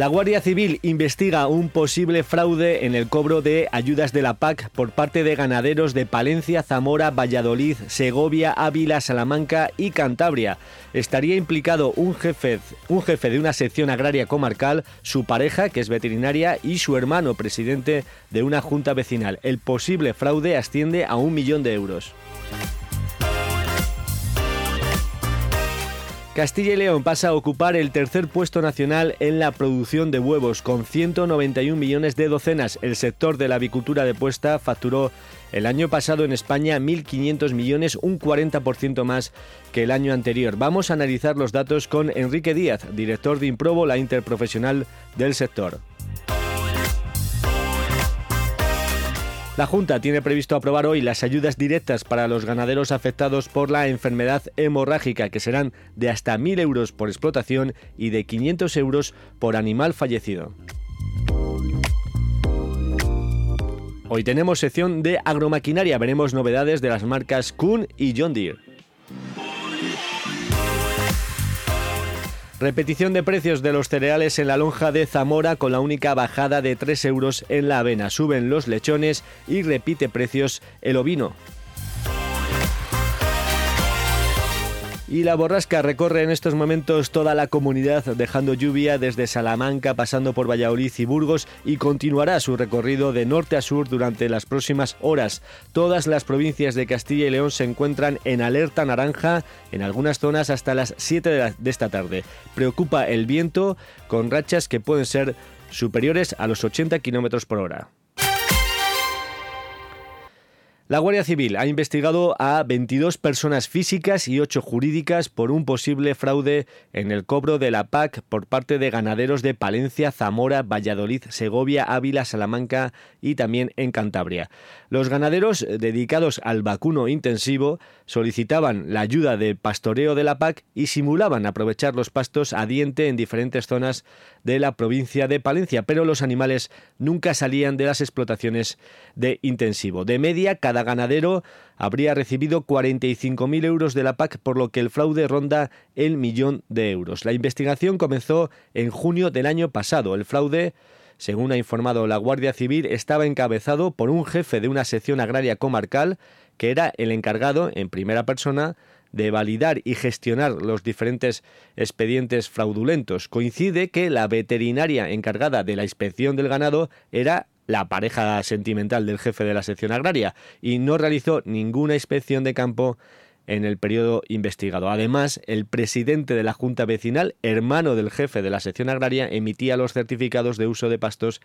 La Guardia Civil investiga un posible fraude en el cobro de ayudas de la PAC por parte de ganaderos de Palencia, Zamora, Valladolid, Segovia, Ávila, Salamanca y Cantabria. Estaría implicado un jefe, un jefe de una sección agraria comarcal, su pareja, que es veterinaria, y su hermano, presidente de una junta vecinal. El posible fraude asciende a un millón de euros. Castilla y León pasa a ocupar el tercer puesto nacional en la producción de huevos, con 191 millones de docenas. El sector de la avicultura de puesta facturó el año pasado en España 1.500 millones, un 40% más que el año anterior. Vamos a analizar los datos con Enrique Díaz, director de Improbo, la interprofesional del sector. La Junta tiene previsto aprobar hoy las ayudas directas para los ganaderos afectados por la enfermedad hemorrágica, que serán de hasta 1.000 euros por explotación y de 500 euros por animal fallecido. Hoy tenemos sección de agromaquinaria, veremos novedades de las marcas Kuhn y John Deere. Repetición de precios de los cereales en la lonja de Zamora con la única bajada de 3 euros en la avena. Suben los lechones y repite precios el ovino. Y la borrasca recorre en estos momentos toda la comunidad, dejando lluvia desde Salamanca, pasando por Valladolid y Burgos, y continuará su recorrido de norte a sur durante las próximas horas. Todas las provincias de Castilla y León se encuentran en alerta naranja, en algunas zonas hasta las 7 de, de esta tarde. Preocupa el viento, con rachas que pueden ser superiores a los 80 km por hora. La Guardia Civil ha investigado a 22 personas físicas y 8 jurídicas por un posible fraude en el cobro de la PAC por parte de ganaderos de Palencia, Zamora, Valladolid, Segovia, Ávila, Salamanca y también en Cantabria. Los ganaderos dedicados al vacuno intensivo solicitaban la ayuda de pastoreo de la PAC y simulaban aprovechar los pastos a diente en diferentes zonas de la provincia de Palencia, pero los animales nunca salían de las explotaciones de intensivo. De media, cada ganadero habría recibido 45.000 euros de la PAC, por lo que el fraude ronda el millón de euros. La investigación comenzó en junio del año pasado. El fraude según ha informado la Guardia Civil, estaba encabezado por un jefe de una sección agraria comarcal que era el encargado, en primera persona, de validar y gestionar los diferentes expedientes fraudulentos. Coincide que la veterinaria encargada de la inspección del ganado era la pareja sentimental del jefe de la sección agraria y no realizó ninguna inspección de campo en el periodo investigado. Además, el presidente de la Junta Vecinal, hermano del jefe de la sección agraria, emitía los certificados de uso de pastos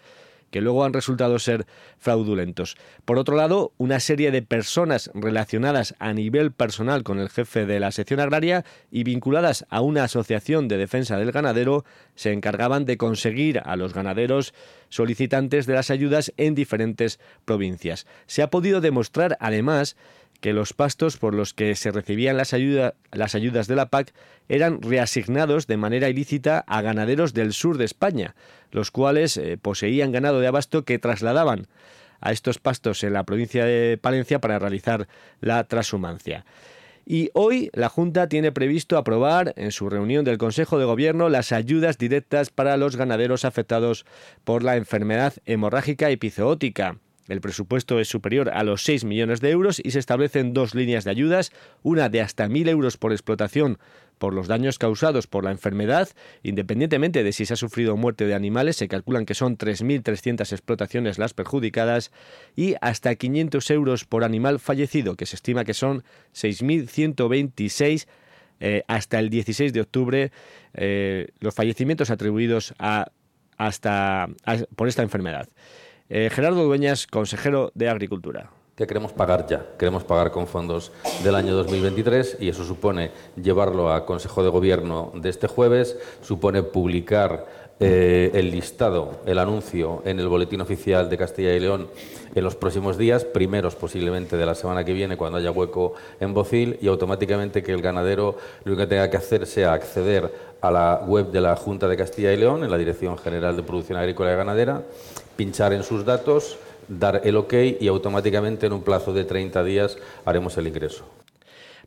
que luego han resultado ser fraudulentos. Por otro lado, una serie de personas relacionadas a nivel personal con el jefe de la sección agraria y vinculadas a una asociación de defensa del ganadero se encargaban de conseguir a los ganaderos solicitantes de las ayudas en diferentes provincias. Se ha podido demostrar, además, que los pastos por los que se recibían las, ayudas de la PAC eran reasignados de manera ilícita a ganaderos del sur de España, los cuales eh, poseían ganado de abasto que trasladaban a estos pastos en la provincia de Palencia para realizar la transhumancia. Y hoy la Junta tiene previsto aprobar en su reunión del Consejo de Gobierno las ayudas directas para los ganaderos afectados por la enfermedad hemorrágica epizootica El presupuesto es superior a los 6 millones de euros y se establecen dos líneas de ayudas, una de hasta 1.000 euros por explotación por los daños causados por la enfermedad, independientemente de si se ha sufrido muerte de animales, se calculan que son 3.300 explotaciones las perjudicadas, y hasta 500 euros por animal fallecido, que se estima que son 6.126 eh, hasta el 16 de octubre eh, los fallecimientos atribuidos a, hasta, por esta enfermedad. Eh, Gerardo Dueñas, consejero de Agricultura que queremos pagar ya. Queremos pagar con fondos del año 2023 y eso supone llevarlo a Consejo de Gobierno de este jueves, supone publicar eh, el listado, el anuncio en el Boletín Oficial de Castilla y León en los próximos días, primeros posiblemente de la semana que viene, cuando haya hueco en Bocil, y automáticamente que el ganadero lo que tenga que hacer sea acceder a la web de la Junta de Castilla y León, en la Dirección General de Producción Agrícola y Ganadera, pinchar en sus datos, dar el ok y automáticamente en un plazo de 30 días haremos el ingreso.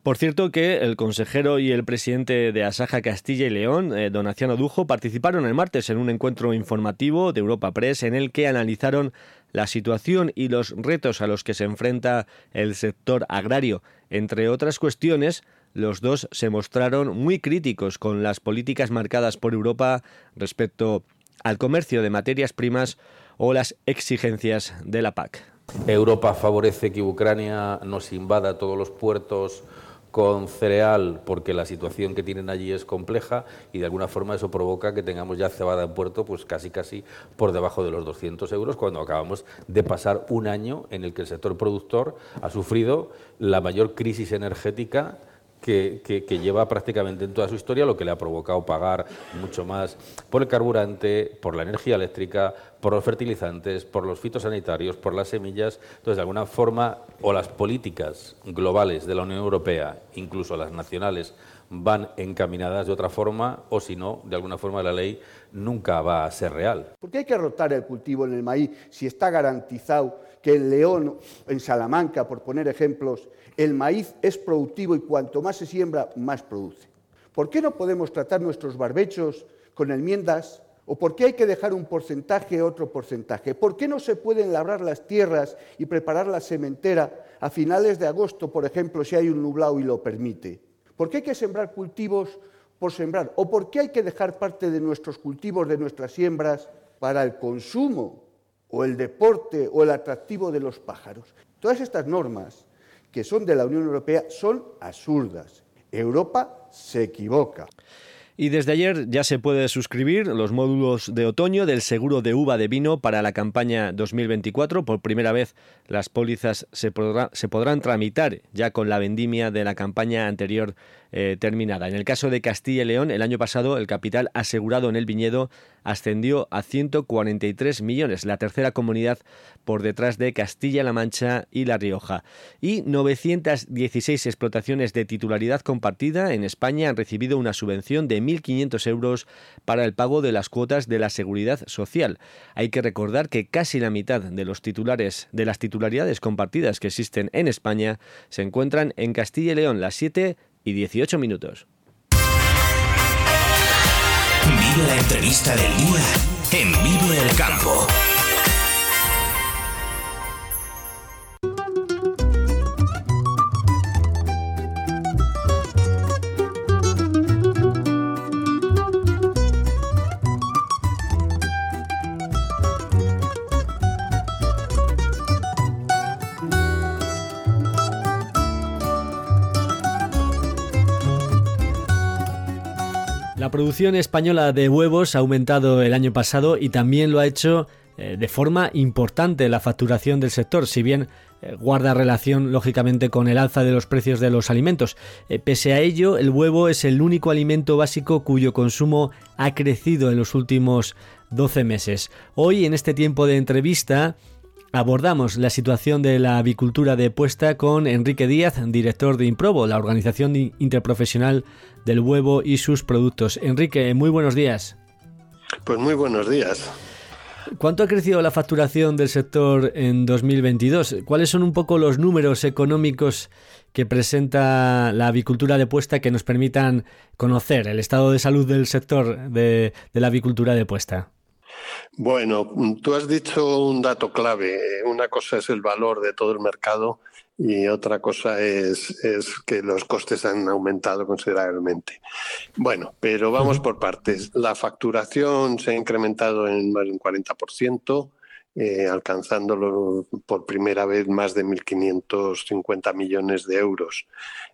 Por cierto que el consejero y el presidente de Asaja Castilla y León, eh, Dujo, participaron el martes en un encuentro informativo de Europa Press en el que analizaron la situación y los retos a los que se enfrenta el sector agrario. Entre otras cuestiones, los dos se mostraron muy críticos con las políticas marcadas por Europa respecto al comercio de materias primas o las exigencias de la PAC. Europa favorece que Ucrania nos invada todos los puertos con cereal porque la situación que tienen allí es compleja y de alguna forma eso provoca que tengamos ya cebada en puerto pues casi casi por debajo de los 200 euros cuando acabamos de pasar un año en el que el sector productor ha sufrido la mayor crisis energética que, lleva prácticamente en toda su historia, lo que le ha provocado pagar mucho más por el carburante, por la energía eléctrica, por los fertilizantes, por los fitosanitarios, por las semillas. Entonces, de alguna forma, o las políticas globales de la Unión Europea, incluso las nacionales, van encaminadas de otra forma, o si no, de alguna forma la ley nunca va a ser real. ¿Por qué hay que rotar el cultivo en el maíz si está garantizado que en León, en Salamanca, por poner ejemplos, el maíz es productivo y cuanto más se siembra, más produce. ¿Por qué no podemos tratar nuestros barbechos con enmiendas? ¿O por qué hay que dejar un porcentaje otro porcentaje? ¿Por qué no se pueden labrar las tierras y preparar la sementera a finales de agosto, por ejemplo, si hay un nublado y lo permite? ¿Por qué hay que sembrar cultivos por sembrar? ¿O por qué hay que dejar parte de nuestros cultivos, de nuestras siembras, para el consumo o el deporte o el atractivo de los pájaros? Todas estas normas que son de la Unión Europea son absurdas. Europa se equivoca. Y desde ayer ya se puede suscribir los módulos de otoño del seguro de uva de vino para la campaña 2024. Por primera vez las pólizas se, podrán tramitar ya con la vendimia de la campaña anterior eh, terminada. En el caso de Castilla y León, el año pasado el capital asegurado en el viñedo ascendió a 143 millones, la tercera comunidad por detrás de Castilla-La Mancha y La Rioja. Y 916 explotaciones de titularidad compartida en España han recibido una subvención de 1.500 euros para el pago de las cuotas de la seguridad social. Hay que recordar que casi la mitad de los titulares de las titularidades compartidas que existen en España se encuentran en Castilla y León, las siete y 18 minutos. Vive la entrevista del día en Vivo el Campo. Producción española de huevos ha aumentado el año pasado y también lo ha hecho eh, de forma importante la facturación del sector, si bien eh, guarda relación lógicamente con el alza de los precios de los alimentos. Eh, pese a ello, el huevo es el único alimento básico cuyo consumo ha crecido en los últimos 12 meses. Hoy, en este tiempo de entrevista, Abordamos la situación de la avicultura de puesta con Enrique Díaz, director de Improbo, la organización interprofesional del huevo y sus productos. Enrique, muy buenos días. Pues muy buenos días. ¿Cuánto ha crecido la facturación del sector en 2022? ¿Cuáles son un poco los números económicos que presenta la avicultura de puesta que nos permitan conocer el estado de salud del sector de, de la avicultura de puesta? Bueno, tú has dicho un dato clave. Una cosa es el valor de todo el mercado y otra cosa es, es, que los costes han aumentado considerablemente. Bueno, pero vamos por partes. La facturación se ha incrementado en más de un 40%, eh, alcanzándolo por primera vez más de 1.550 millones de euros.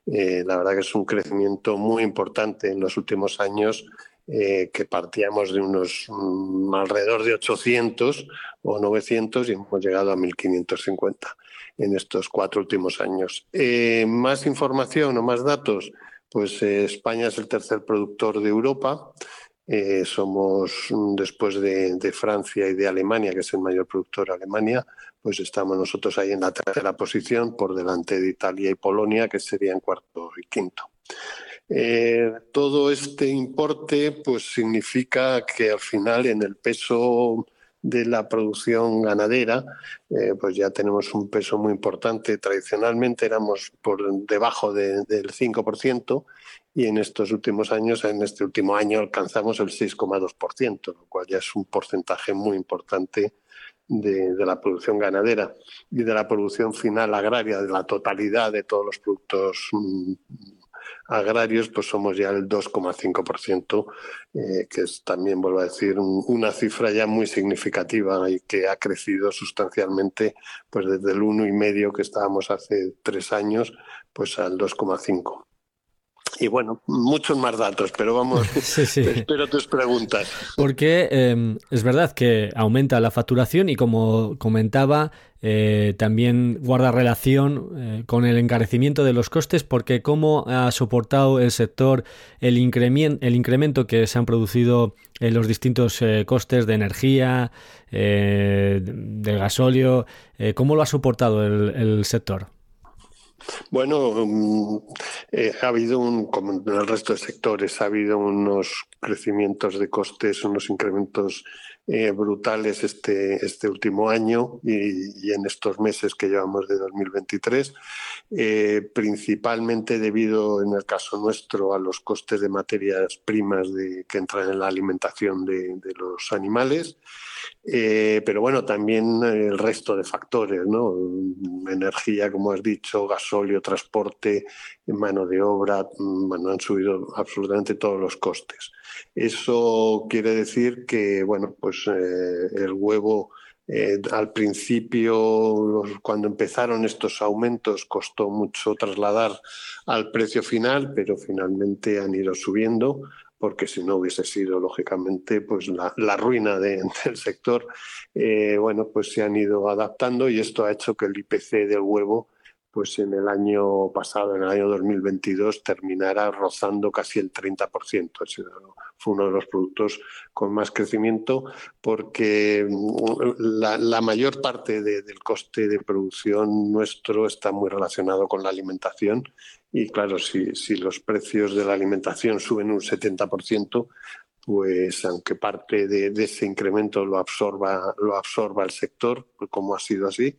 Eh, la verdad que es un crecimiento muy importante en los últimos años. Eh, que partíamos de unos mm, alrededor de 800 o 900 y hemos llegado a 1550 en estos cuatro últimos años. Eh, más información o más datos, pues eh, España es el tercer productor de Europa. Somos, mm, después de, Francia y de Alemania, que es el mayor productor de Alemania, pues estamos nosotros ahí en la tercera posición, por delante de Italia y Polonia, que serían cuarto y quinto. Todo este importe pues significa que al final en el peso de la producción ganadera, eh, pues ya tenemos un peso muy importante. Tradicionalmente éramos por debajo del 5% y en estos últimos años, en este último año, alcanzamos el 6,2%, lo cual ya es un porcentaje muy importante de, de, la producción ganadera y de la producción final agraria, de la totalidad de todos los productos mm, agrarios, pues somos ya el 2,5%, eh, que es también, vuelvo a decir, una cifra ya muy significativa y que ha crecido sustancialmente pues desde el 1,5 que estábamos hace tres años, pues al 2,5. Y bueno, muchos más datos, pero vamos, espero tus preguntas. Porque em, es verdad que aumenta la facturación y como comentaba, eh, también guarda relación eh, con el encarecimiento de los costes, porque cómo ha soportado el sector el, incremento, el incremento que se han producido en los distintos eh, costes de energía, de gasóleo, ¿cómo lo ha soportado el sector? Bueno, mm, eh, ha habido, un, como en el resto de sectores, ha habido unos crecimientos de costes, unos incrementos eh, brutales este, este último año y, en estos meses que llevamos de 2023, eh, principalmente debido, en el caso nuestro, a los costes de materias primas de, que entran en la alimentación de, de los animales. Eh, pero bueno, también el resto de factores, ¿no? Energía, como has dicho, gasóleo, transporte, mano de obra, mm, bueno, han subido absolutamente todos los costes. Eso quiere decir que, bueno, pues eh, el huevo eh, al principio, cuando empezaron estos aumentos, costó mucho trasladar al precio final, pero finalmente han ido subiendo porque si no hubiese sido lógicamente pues la, ruina del sector, eh, bueno, pues se han ido adaptando y esto ha hecho que el IPC del huevo pues en el año pasado, en el año 2022, terminara rozando casi el 30%. Fue uno de los productos con más crecimiento porque mm, la, mayor parte del coste de producción nuestro está muy relacionado con la alimentación y claro, si, si los precios de la alimentación suben un 70%, pues aunque parte de, ese incremento lo absorba, lo absorba el sector, pues como ha sido así,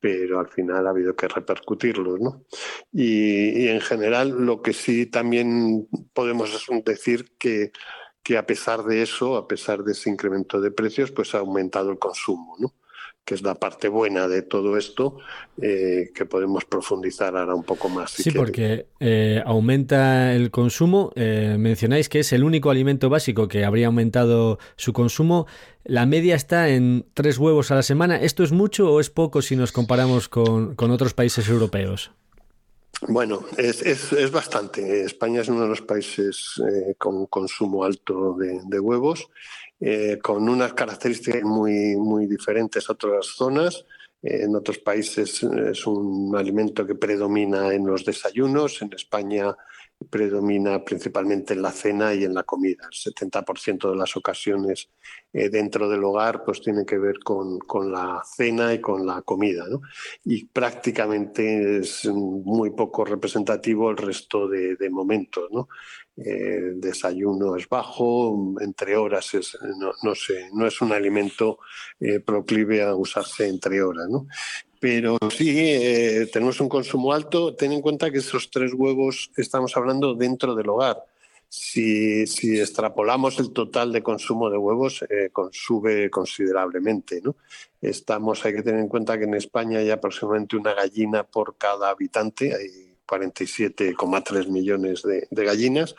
pero al final ha habido que repercutirlo. ¿no? Y, en general lo que sí también podemos decir que, que a pesar de eso, a pesar de ese incremento de precios, pues ha aumentado el consumo. ¿no? Que es la parte buena de todo esto, eh, que podemos profundizar ahora un poco más. sí, porque eh, aumenta el consumo. Eh, mencionáis que es el único alimento básico que habría aumentado su consumo. La media está en tres huevos a la semana. ¿Esto es mucho o es poco si nos comparamos con, otros países europeos? Bueno, es, es, bastante. España es uno de los países con consumo alto de huevos eh, con unas características muy, muy diferentes a otras zonas. Eh, en otros países es un alimento que predomina en los desayunos. En España predomina principalmente en la cena y en la comida. El 70% de las ocasiones eh, dentro del hogar pues tiene que ver con, con la cena y con la comida. Y prácticamente es muy poco representativo el resto de, de momentos. ¿no? el desayuno es bajo, entre horas es, no, sé, no es un alimento eh, proclive a usarse entre horas, ¿no? Pero sí, eh, tenemos un consumo alto. Ten en cuenta que esos tres huevos estamos hablando dentro del hogar. Si, si, extrapolamos el total de consumo de huevos, eh, sube considerablemente. ¿no? Estamos, hay que tener en cuenta que en España hay aproximadamente una gallina por cada habitante, hay 47,3 millones de, gallinas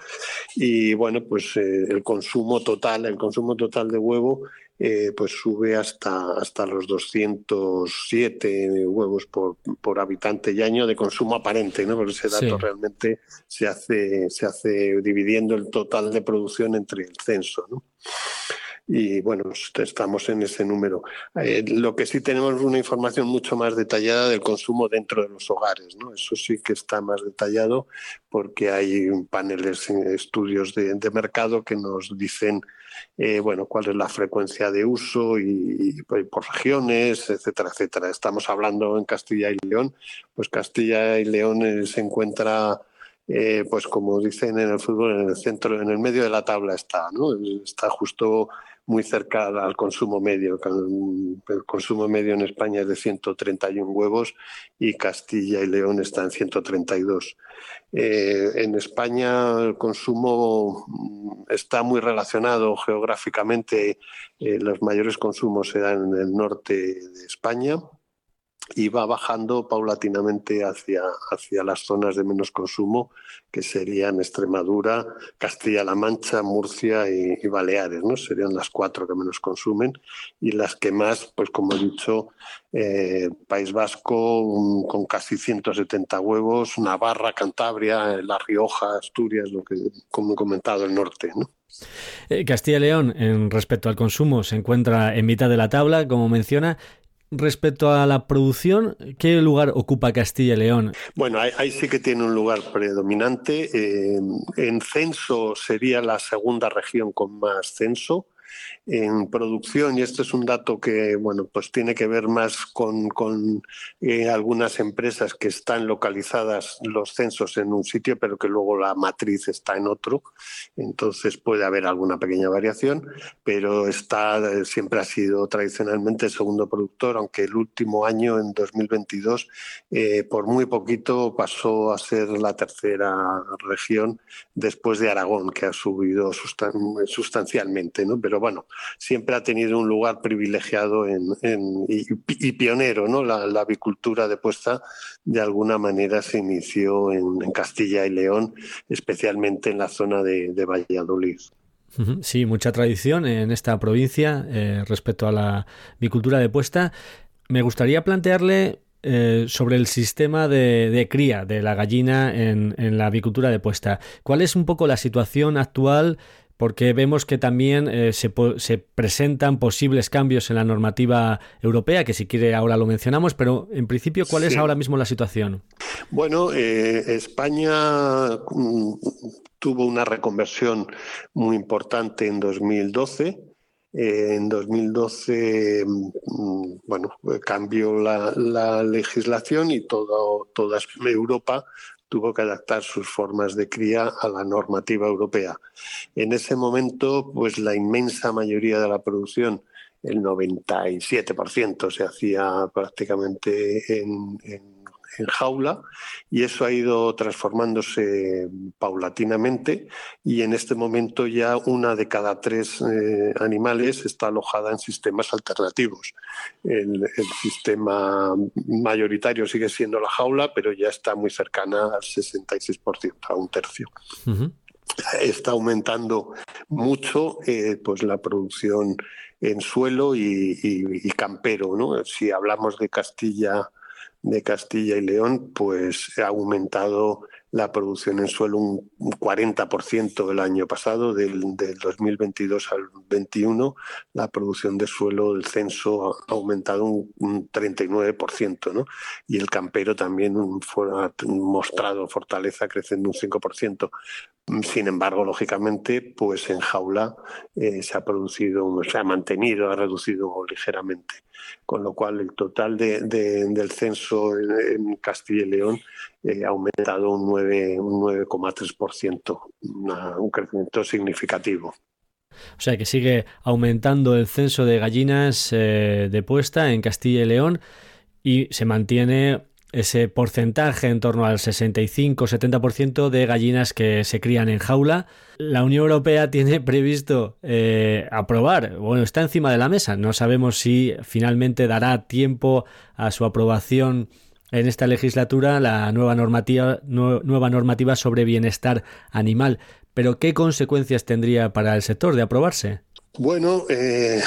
y bueno, pues eh, el consumo total, el consumo total de huevo eh, pues sube hasta, hasta los 207 huevos por, por habitante y año de consumo aparente, ¿no? Porque ese dato realmente se hace, se hace dividiendo el total de producción entre el censo, ¿no? Y bueno, estamos en ese número. Eh, lo que sí tenemos una información mucho más detallada del consumo dentro de los hogares, ¿no? Eso sí que está más detallado porque hay paneles, estudios de, de mercado que nos dicen eh, bueno, cuál es la frecuencia de uso y, por regiones, etcétera, etcétera. Estamos hablando en Castilla y León, pues Castilla y León eh, se encuentra eh, pues como dicen en el fútbol, en el centro, en el medio de la tabla está, ¿no? Está justo muy cerca al consumo medio. El consumo medio en España es de 131 huevos y Castilla y León está en 132. Eh, en España el consumo está muy relacionado geográficamente. Eh, los mayores consumos se dan en el norte de España, y va bajando paulatinamente hacia, hacia las zonas de menos consumo, que serían Extremadura, Castilla-La Mancha, Murcia y, Baleares, ¿no? Serían las cuatro que menos consumen y las que más, pues como he dicho, eh, País Vasco con casi 170 huevos, Navarra, Cantabria, La Rioja, Asturias, lo que como he comentado, el norte, ¿no? Eh, Castilla y León, en respecto al consumo, se encuentra en mitad de la tabla, como menciona, Respecto a la producción, ¿qué lugar ocupa Castilla y León? Bueno, ahí, sí que tiene un lugar predominante. Eh, en censo sería la segunda región con más censo en producción, y esto es un dato que bueno, pues tiene que ver más con, con eh, algunas empresas que están localizadas los censos en un sitio, pero que luego la matriz está en otro. Entonces puede haber alguna pequeña variación, pero está, eh, siempre ha sido tradicionalmente el segundo productor, aunque el último año, en 2022, eh, por muy poquito pasó a ser la tercera región después de Aragón, que ha subido sustancialmente. ¿no? Pero bueno, siempre ha tenido un lugar privilegiado y, pionero, ¿no? La, avicultura de puesta de alguna manera se inició en, Castilla y León, especialmente en la zona de, Valladolid. Sí, mucha tradición en esta provincia eh, respecto a la avicultura de puesta. Me gustaría plantearle eh, sobre el sistema de, cría de la gallina en, en, la avicultura de puesta. ¿Cuál es un poco la situación actual porque vemos que también eh, se, se, presentan posibles cambios en la normativa europea, que si quiere ahora lo mencionamos, pero en principio, ¿cuál es ahora mismo la situación? Bueno, eh, España mm, tuvo una reconversión muy importante en 2012. Eh, en 2012, mm, bueno, cambió la, la legislación y todo, toda Europa tuvo que adaptar sus formas de cría a la normativa europea. En ese momento, pues la inmensa mayoría de la producción, el 97%, se hacía prácticamente en, en en jaula y eso ha ido transformándose paulatinamente y en este momento ya una de cada tres eh, animales está alojada en sistemas alternativos. El, sistema mayoritario sigue siendo la jaula, pero ya está muy cercana al 66%, a un tercio. Está aumentando mucho eh, pues la producción en suelo y, y campero. ¿no? Si hablamos de Castilla de Castilla y León, pues ha aumentado la producción en suelo un 40% el año pasado, del, 2022 al 21, la producción de suelo del censo ha aumentado un, 39%, ¿no? Y el campero también ha mostrado fortaleza creciendo un 5%. Sin embargo, lógicamente, pues en jaula eh, se ha producido, se ha mantenido, ha reducido ligeramente con lo cual el total del censo en, Castilla y León eh, ha aumentado un 9,3%, un, un crecimiento significativo. O sea que sigue aumentando el censo de gallinas eh, de puesta en Castilla y León y se mantiene ese porcentaje en torno al 65-70% de gallinas que se crían en jaula. La Unión Europea tiene previsto eh, aprobar, bueno, está encima de la mesa. No sabemos si finalmente dará tiempo a su aprobación en esta legislatura la nueva normativa, normativa sobre bienestar animal. Pero ¿qué consecuencias tendría para el sector de aprobarse? Bueno, eh,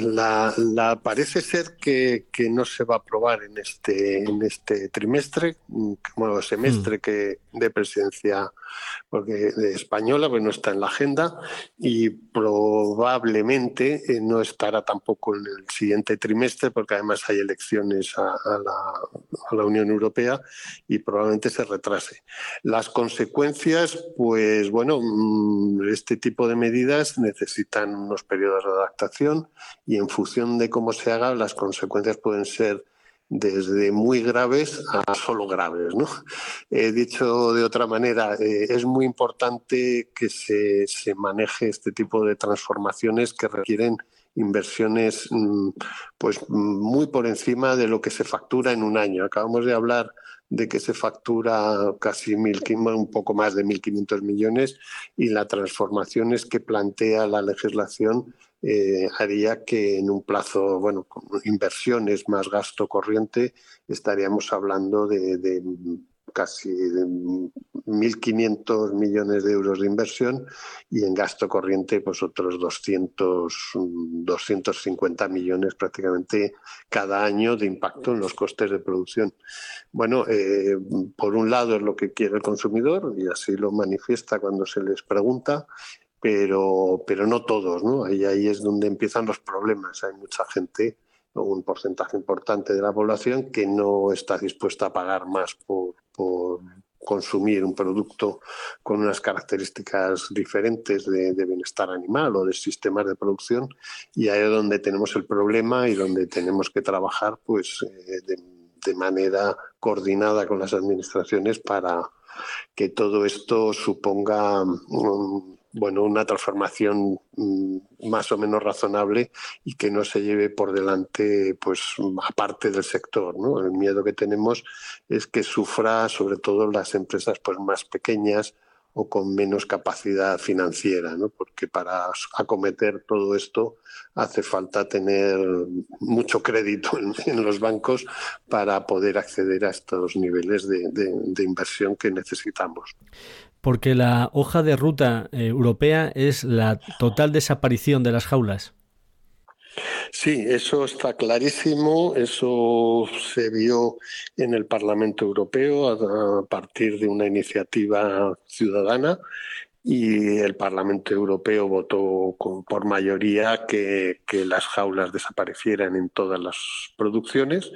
la, parece ser que, no se va a aprobar en este en este trimestre, bueno, semestre mm. que de presidencia porque de española, pues no está en la agenda y probablemente eh, no estará tampoco en el siguiente trimestre, porque además hay elecciones a, la, Unión Europea y probablemente se retrase. Las consecuencias, pues bueno, mm, este tipo de medidas necesitan unos periodos de adaptación y en función de cómo se haga, las consecuencias pueden ser desde muy graves a solo graves. ¿no? He dicho de otra manera, eh, es muy importante que se, se, maneje este tipo de transformaciones que requieren inversiones mm, pues muy por encima de lo que se factura en un año. Acabamos de hablar de que se factura casi mil, un poco más de 1.500 millones y la transformación es que plantea la legislación eh, haría que en un plazo, bueno, con inversiones más gasto corriente, estaríamos hablando de, de casi 1.500 millones de euros de inversión y en gasto corriente pues otros 200, 250 millones prácticamente cada año de impacto en los costes de producción. Bueno, eh, por un lado es lo que quiere el consumidor y así lo manifiesta cuando se les pregunta pero, pero no todos, ¿no? Ahí, ahí es donde empiezan los problemas. Hay mucha gente, un porcentaje importante de la población, que no está dispuesta a pagar más por, por consumir un producto con unas características diferentes de, bienestar animal o de sistemas de producción y ahí es donde tenemos el problema y donde tenemos que trabajar pues eh, de, de manera coordinada con las administraciones para que todo esto suponga bueno, una transformación mm, más o menos razonable y que no se lleve por delante, pues, aparte del sector, ¿no? El miedo que tenemos es que sufra sobre todo las empresas, pues, más pequeñas o con menos capacidad financiera, ¿no? Porque para acometer todo esto hace falta tener mucho crédito en, los bancos para poder acceder a estos niveles de inversión que necesitamos porque la hoja de ruta eh, europea es la total desaparición de las jaulas. Sí, eso está clarísimo. Eso se vio en el Parlamento Europeo a partir de una iniciativa ciudadana y el Parlamento Europeo votó por mayoría que, las jaulas desaparecieran en todas las producciones.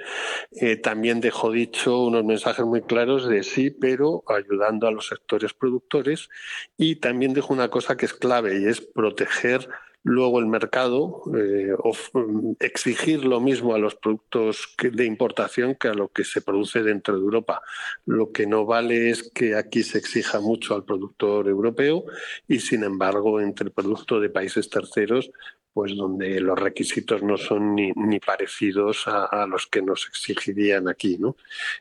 Eh, también dejó dicho unos mensajes muy claros de sí, pero ayudando a los sectores productores y también dejó una cosa que es clave y es proteger luego el mercado eh, exigir lo mismo a los productos de importación que a lo que se produce dentro de Europa. Lo que no vale es que aquí se exija mucho al productor europeo y, sin embargo, entre el producto de países terceros pues donde los requisitos no son ni, parecidos a, los que nos exigirían aquí. ¿no?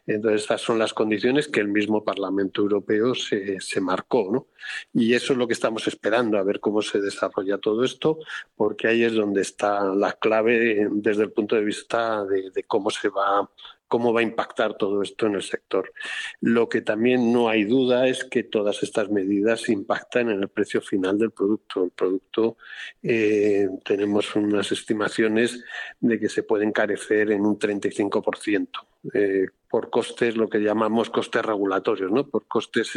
Entonces, estas son las condiciones que el mismo Parlamento Europeo se, se marcó. ¿no? Y eso es lo que estamos esperando, a ver cómo se desarrolla todo esto, porque ahí es donde está la clave desde el punto de vista de, de cómo se va cómo va a impactar todo esto en el sector. Lo que también no hay duda es que todas estas medidas impactan en el precio final del producto. El producto eh, tenemos unas estimaciones de que se puede encarecer en un 35%. Eh, por costes, lo que llamamos costes regulatorios, ¿no? por costes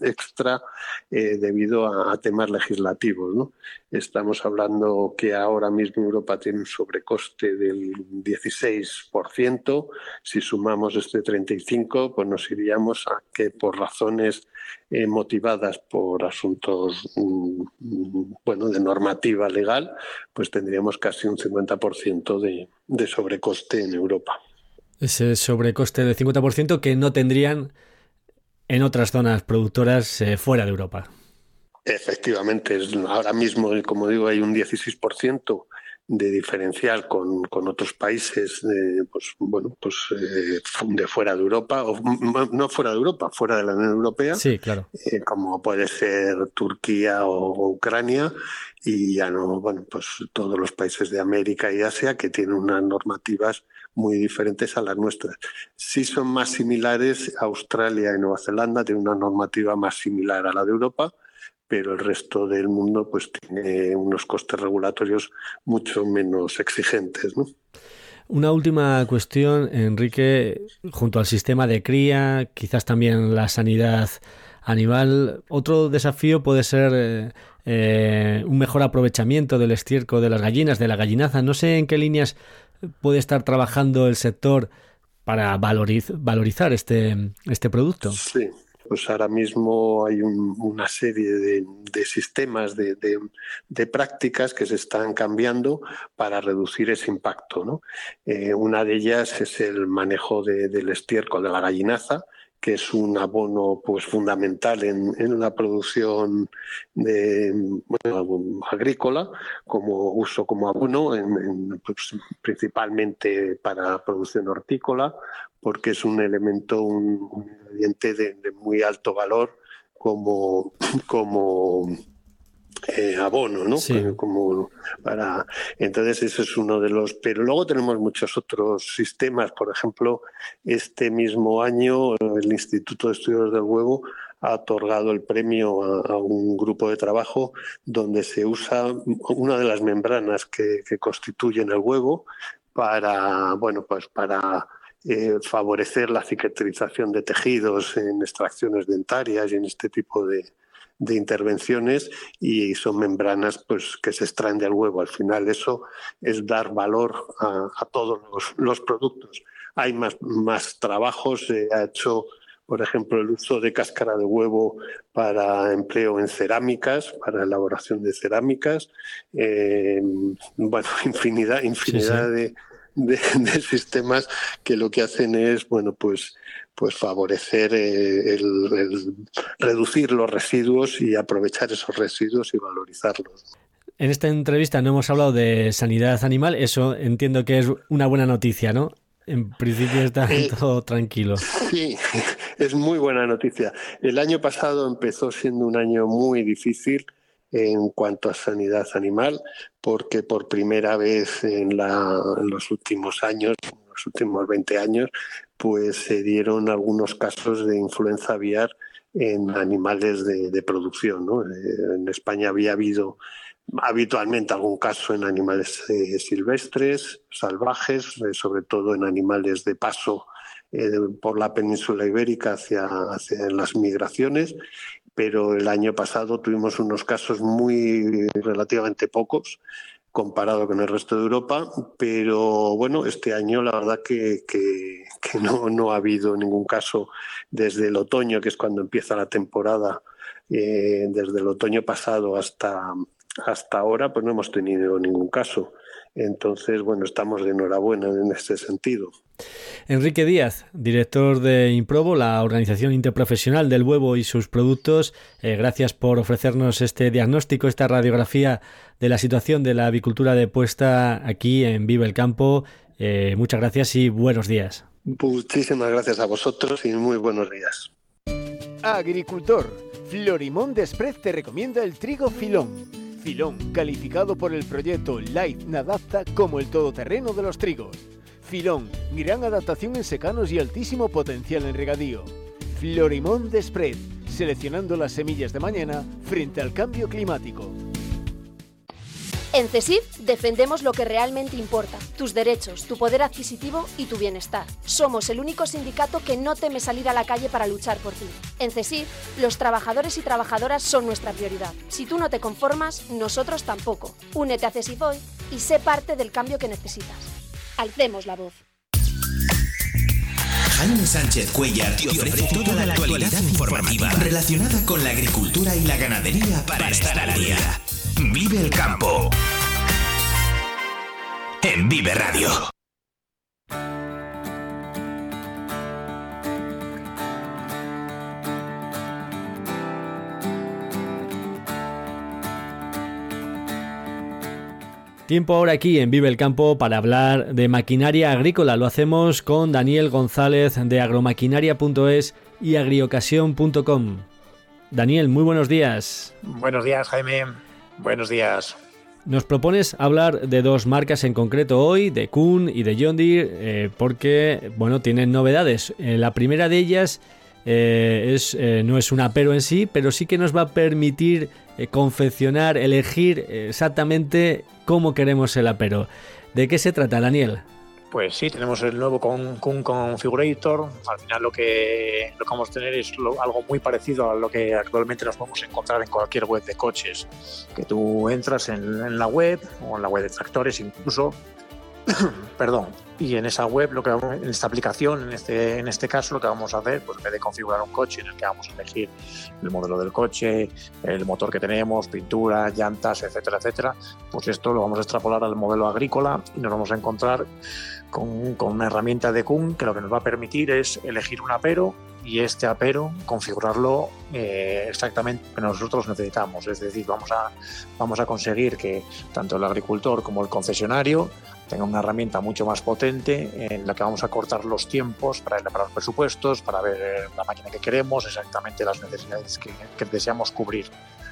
extra eh, debido a, temas legislativos. ¿no? Estamos hablando que ahora mismo Europa tiene un sobrecoste del 16%. Si sumamos este 35%, pues nos iríamos a que por razones eh, motivadas por asuntos mm, bueno, de normativa legal, pues tendríamos casi un 50% de, de sobrecoste en Europa ese sobrecoste del 50% que no tendrían en otras zonas productoras eh, fuera de Europa. Efectivamente, ahora mismo, como digo, hay un 16% de diferencial con, con otros países de, pues, bueno, pues, eh, de fuera de Europa, o no fuera de Europa, fuera de la Unión Europea, sí, claro. Eh, como puede ser Turquía o, Ucrania, y ya no, bueno, pues todos los países de América y Asia que tienen unas normativas muy diferentes a las nuestras. Sí son más similares, Australia y Nueva Zelanda tienen una normativa más similar a la de Europa, pero el resto del mundo pues tiene unos costes regulatorios mucho menos exigentes. ¿no? Una última cuestión, Enrique, junto al sistema de cría, quizás también la sanidad animal, otro desafío puede ser eh, eh, un mejor aprovechamiento del estiércol de las gallinas, de la gallinaza. No sé en qué líneas puede estar trabajando el sector para valorizar este, este producto. Sí, pues ahora mismo hay una serie de, sistemas, de, prácticas que se están cambiando para reducir ese impacto. Eh, una de ellas es el manejo del estiércol de la gallinaza, que es un abono pues fundamental en, la producción de, agrícola como uso como abono pues, principalmente para producción hortícola porque es un elemento un, ingrediente de, muy alto valor como como eh, abono, ¿no? Como para entonces ese es uno de los. Pero luego tenemos muchos otros sistemas. Por ejemplo, este mismo año el Instituto de Estudios del Huevo ha otorgado el premio a, un grupo de trabajo donde se usa una de las membranas que, constituyen el huevo para, bueno, pues para eh, favorecer la cicatrización de tejidos en extracciones dentarias y en este tipo de, de intervenciones y son membranas pues que se extraen del huevo. Al final eso es dar valor a, todos los, productos. Hay más, más trabajos, se ha hecho por ejemplo, el uso de cáscara de huevo para empleo en cerámicas, para elaboración de cerámicas, eh, bueno, infinidad, infinidad De, de, sistemas que lo que hacen es, bueno, pues pues favorecer eh, el, reducir los residuos y aprovechar esos residuos y valorizarlos. En esta entrevista no hemos hablado de sanidad animal, eso entiendo que es una buena noticia, ¿no? En principio está eh, todo tranquilo. Sí, es muy buena noticia. El año pasado empezó siendo un año muy difícil en cuanto a sanidad animal, porque por primera vez en, los últimos años, en los últimos 20 años, pues se dieron algunos casos de influenza aviar en animales de, producción. Eh, en España había habido habitualmente algún caso en animales eh, silvestres, salvajes, eh, sobre todo en animales de paso por la península ibérica hacia, hacia, las migraciones, pero el año pasado tuvimos unos casos muy relativamente pocos comparado con el resto de Europa, pero bueno, este año la verdad que, no, no, ha habido ningún caso desde el otoño, que es cuando empieza la temporada, eh, desde el otoño pasado hasta, hasta ahora, pues no hemos tenido ningún caso. Entonces, bueno, estamos de enhorabuena en este sentido. Enrique Díaz, director de Improbo, la organización interprofesional del huevo y sus productos, eh, gracias por ofrecernos este diagnóstico, esta radiografía de la situación de la avicultura de puesta aquí en Vive el Campo. Eh, muchas gracias y buenos días. Muchísimas gracias a vosotros y muy buenos días. Agricultor, Florimón Desprez te recomienda el trigo filón Filón, calificado por el proyecto Light Nadapta como el todoterreno de los trigos. Filón, gran adaptación en secanos y altísimo potencial en regadío. Florimón de Spread, seleccionando las semillas de mañana frente al cambio climático. En CESIF defendemos lo que realmente importa, tus derechos, tu poder adquisitivo y tu bienestar. Somos el único sindicato que no teme salir a la calle para luchar por ti. En CESIF, los trabajadores y trabajadoras son nuestra prioridad. Si tú no te conformas, nosotros tampoco. Únete a CESIF hoy y sé parte del cambio que necesitas. Alcemos la voz. Jaime Sánchez Cuellar te ofrece toda la actualidad informativa relacionada con la agricultura y la ganadería para estar al día. Vive el campo. En Vive Radio. Tiempo ahora aquí en Vive el Campo para hablar de maquinaria agrícola. Lo hacemos con Daniel González de agromaquinaria.es y agriocasión.com. Daniel, muy buenos días. Buenos días, Jaime. Buenos días. Nos propones hablar de dos marcas en concreto hoy, de Kuhn y de John Deere, eh, porque bueno, tienen novedades. Eh, la primera de ellas eh, es, no es un apero en sí, pero sí que nos va a permitir confeccionar, elegir exactamente cómo queremos el apero. ¿De qué se trata, Daniel? Pues sí, tenemos el nuevo con, Configurator. Al final lo que, lo vamos a tener es algo muy parecido a lo que actualmente nos podemos encontrar en cualquier web de coches. Que tú entras en, en la web o en la web de tractores incluso, perdón, y en esa web, en esta aplicación, en este, en este caso, lo que vamos a hacer, pues en vez de configurar un coche en el que vamos a elegir el modelo del coche, el motor que tenemos, pintura, llantas, etcétera, etcétera, pues esto lo vamos a extrapolar al modelo agrícola y nos vamos a encontrar con, con una herramienta de Kuhn que lo que nos va a permitir es elegir un apero y este apero configurarlo eh, exactamente lo que nosotros necesitamos. Es decir, vamos a, vamos a conseguir que tanto el agricultor como el concesionario tenga una herramienta mucho más potente en la que vamos a cortar los tiempos para, los presupuestos, para ver la máquina que queremos, exactamente las necesidades que, deseamos cubrir.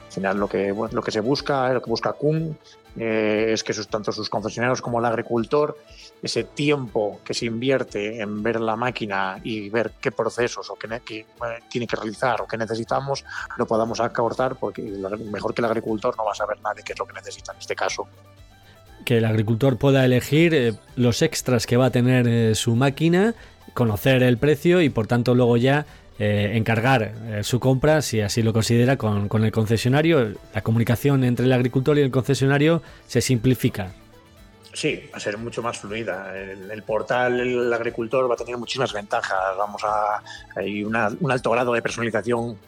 Al final lo que, lo que se busca, lo que busca Kuhn eh, es que sus, tanto sus concesionarios como el agricultor, ese tiempo que se invierte en ver la máquina y ver qué procesos o qué, eh, tiene que realizar o qué necesitamos, lo podamos acortar porque mejor que el agricultor no va a saber nada de qué es lo que necesita en este caso que el agricultor pueda elegir eh, los extras que va a tener eh, su máquina, conocer el precio y por tanto luego ya eh, encargar su compra, si así lo considera, con, el concesionario. La comunicación entre el agricultor y el concesionario se simplifica. Sí, va a ser mucho más fluida. El, portal, el agricultor va a tener muchísimas ventajas. Vamos a hay un alto grado de personalización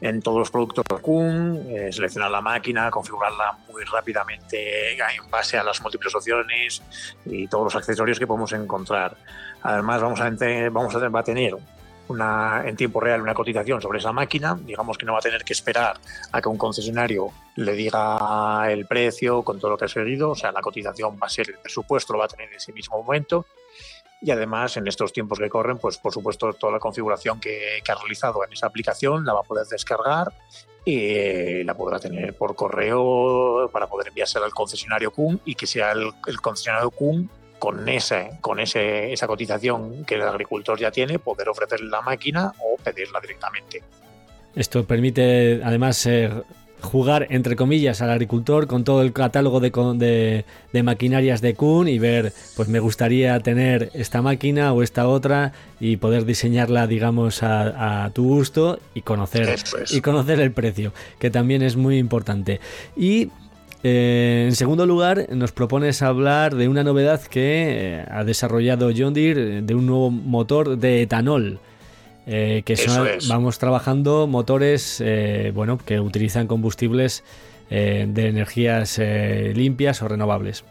en todos los productos Kuhn, eh, seleccionar la máquina, configurarla muy rápidamente en base a las múltiples opciones y todos los accesorios que podemos encontrar. Además, vamos a, vamos a, va a tener una, en tiempo real una cotización sobre esa máquina. Digamos que no va a tener que esperar a que un concesionario le diga el precio con todo lo que ha seguido. O sea, la cotización va a ser el presupuesto, lo va a tener en ese mismo momento y además en estos tiempos que corren, pues por supuesto toda la configuración que, ha realizado en esa aplicación la va a poder descargar y la podrá tener por correo para poder enviársela al concesionario Kuhn y que sea el, concesionario Kuhn con, esa, con ese, esa cotización que el agricultor ya tiene, poder ofrecerle la máquina o pedirla directamente. Esto permite además jugar, entre comillas, al agricultor con todo el catálogo de, de, maquinarias de Kuhn y ver, pues me gustaría tener esta máquina o esta otra y poder diseñarla, digamos, a, tu gusto y conocer, y conocer el precio, que también es muy importante. Y eh, en segundo lugar, nos propones hablar de una novedad que eh, ha desarrollado John Deere, de un nuevo motor de etanol. Eh, que vamos trabajando motores eh, bueno, que utilizan combustibles eh, de energías limpias o renovables.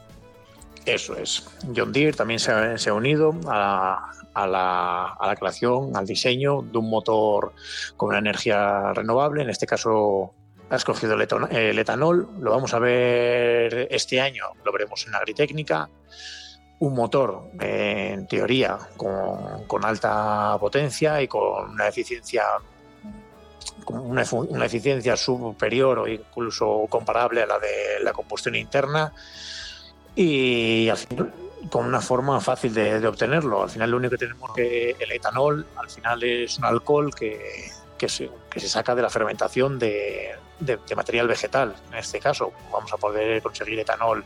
Eso es. John Deere también se ha, unido a, la, creación, al diseño de un motor con una energía renovable. En este caso ha escogido el etanol. Lo vamos a ver este año, lo veremos en Agritécnica un motor, en teoría, con, alta potencia y con una eficiencia una, una, eficiencia superior o incluso comparable a la de la combustión interna y al final, con una forma fácil de, obtenerlo. Al final lo único que tenemos que el etanol al final es un alcohol que, que se, que se saca de la fermentación de, de, material vegetal. En este caso, vamos a poder conseguir etanol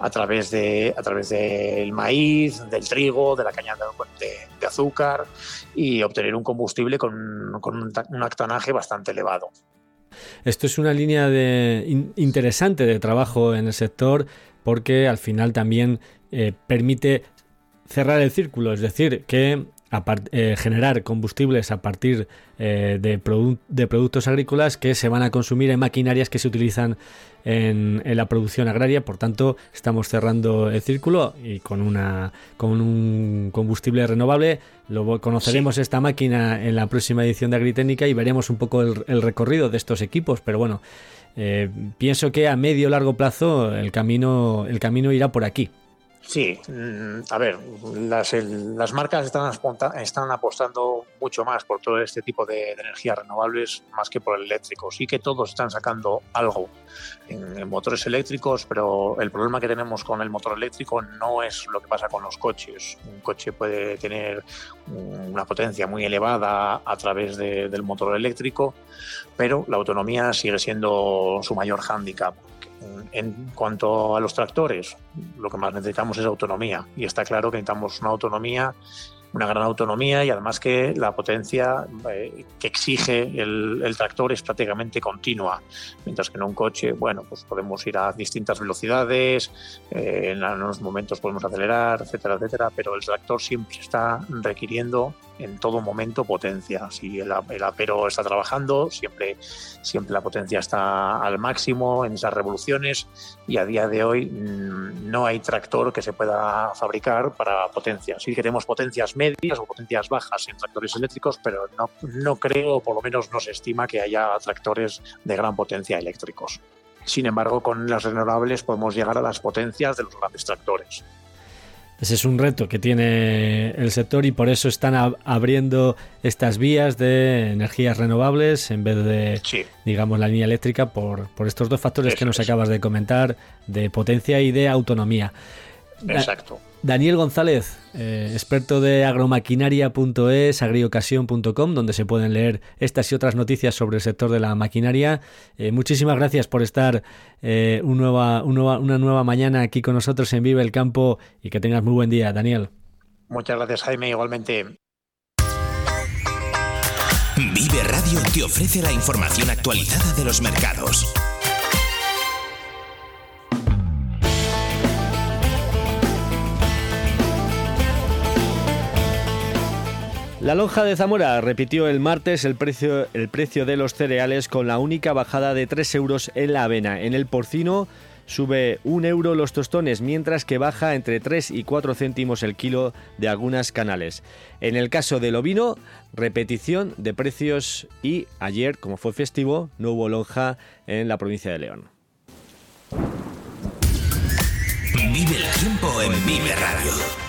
a través de a través del maíz, del trigo, de la caña de, azúcar y obtener un combustible con, un, un octanaje bastante elevado. Esto es una línea de, interesante de trabajo en el sector porque al final también eh, permite cerrar el círculo, es decir, que eh, generar combustibles a partir eh, de, productos agrícolas que se van a consumir en maquinarias que se utilizan en, la producción agraria. Por tanto, estamos cerrando el círculo y con, una, con un combustible renovable. Lo, conoceremos esta máquina en la próxima edición de Agritécnica y veremos un poco el, recorrido de estos equipos. Pero bueno, eh, pienso que a medio largo plazo el camino, el camino irá por aquí. Sí, mm, a ver, las, las marcas están, están apostando mucho más por todo este tipo de, energías renovables más que por el eléctrico. Sí que todos están sacando algo en, motores eléctricos, pero el problema que tenemos con el motor eléctrico no es lo que pasa con los coches. Un coche puede tener una potencia muy elevada a través del motor eléctrico, pero la autonomía sigue siendo su mayor hándicap en cuanto a los tractores, lo que más necesitamos es autonomía. Y está claro que necesitamos una autonomía una gran autonomía y además que la potencia eh, que exige el, tractor es prácticamente continua, mientras que en un coche, bueno, pues podemos ir a distintas velocidades, eh, en unos momentos podemos acelerar, etcétera, etcétera, pero el tractor siempre está requiriendo en todo momento potencia. Si el, apero está trabajando, siempre, siempre la potencia está al máximo en esas revoluciones y a día de hoy mm, no hay tractor que se pueda fabricar para potencia. Si queremos potencias medias o potencias bajas en tractores eléctricos, pero no, no creo, por lo menos no se estima que haya tractores de gran potencia eléctricos. Sin embargo, con las renovables podemos llegar a las potencias de los grandes tractores. Ese es un reto que tiene el sector y por eso están abriendo estas vías de energías renovables en vez de, digamos, la línea eléctrica por, por estos dos factores que nos acabas de comentar, de potencia y de autonomía. Exacto. Daniel González, eh, experto de agromaquinaria.es, agriocasión.com, donde se pueden leer estas y otras noticias sobre el sector de la maquinaria. Eh, muchísimas gracias por estar eh, nueva, una nueva mañana aquí con nosotros en Vive el Campo y que tengas muy buen día, Daniel. Muchas gracias, Jaime, igualmente. Vive Radio te ofrece la información actualizada de los mercados La lonja de Zamora repitió el martes el precio, el precio de los cereales con la única bajada de 3 euros en la avena. En el porcino sube un euro los tostones, mientras que baja entre 3 y 4 céntimos el kilo de algunas canales. En el caso del ovino, repetición de precios y ayer, como fue festivo, no hubo lonja en la provincia de León. Vive el tiempo en Vive Radio.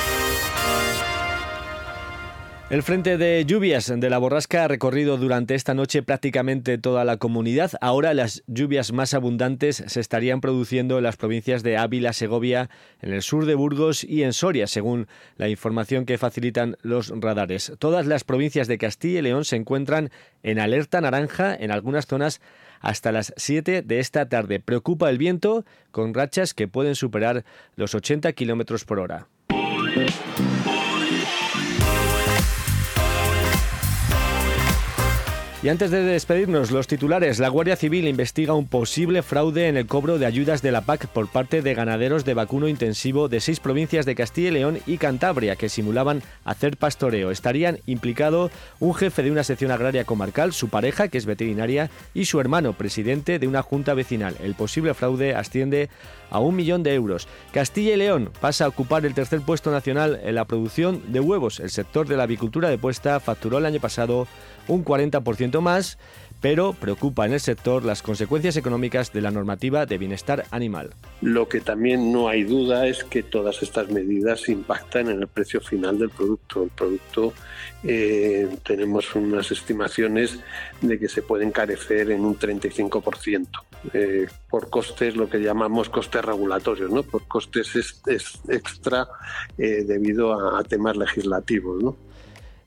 El frente de lluvias de la borrasca ha recorrido durante esta noche prácticamente toda la comunidad. Ahora las lluvias más abundantes se estarían produciendo en las provincias de Ávila, Segovia, en el sur de Burgos y en Soria, según la información que facilitan los radares. Todas las provincias de Castilla y León se encuentran en alerta naranja en algunas zonas hasta las 7 de esta tarde. Preocupa el viento con rachas que pueden superar los 80 kilómetros por hora. Y antes de despedirnos, los titulares. La Guardia Civil investiga un posible fraude en el cobro de ayudas de la PAC por parte de ganaderos de vacuno intensivo de seis provincias de Castilla y León y Cantabria que simulaban hacer pastoreo. Estarían implicado un jefe de una sección agraria comarcal, su pareja, que es veterinaria, y su hermano, presidente de una junta vecinal. El posible fraude asciende a un millón de euros. Castilla y León pasa a ocupar el tercer puesto nacional en la producción de huevos. El sector de la avicultura de puesta facturó el año pasado un 40% más, pero preocupa en el sector las consecuencias económicas de la normativa de bienestar animal. Lo que también no hay duda es que todas estas medidas impactan en el precio final del producto. El producto eh, tenemos unas estimaciones de que se puede encarecer en un 35% eh, por costes, lo que llamamos costes regulatorios, ¿no? por costes extra eh, debido a, a temas legislativos. ¿no?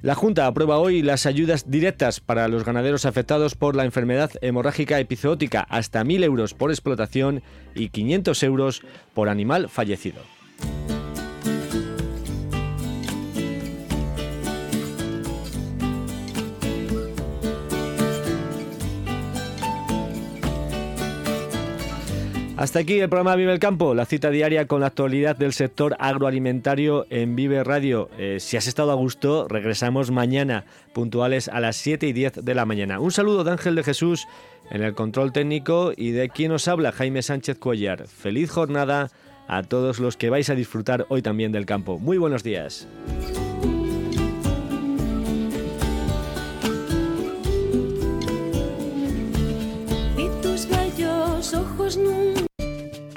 La Junta aprueba hoy las ayudas directas para los ganaderos afectados por la enfermedad hemorrágica epizootica, hasta 1.000 euros por explotación y 500 euros por animal fallecido. Hasta aquí el programa Vive el Campo, la cita diaria con la actualidad del sector agroalimentario en Vive Radio. Eh, si has estado a gusto, regresamos mañana, puntuales a las 7 y 10 de la mañana. Un saludo de Ángel de Jesús en el control técnico y de quien os habla, Jaime Sánchez Cuellar. Feliz jornada a todos los que vais a disfrutar hoy también del campo. Muy buenos días.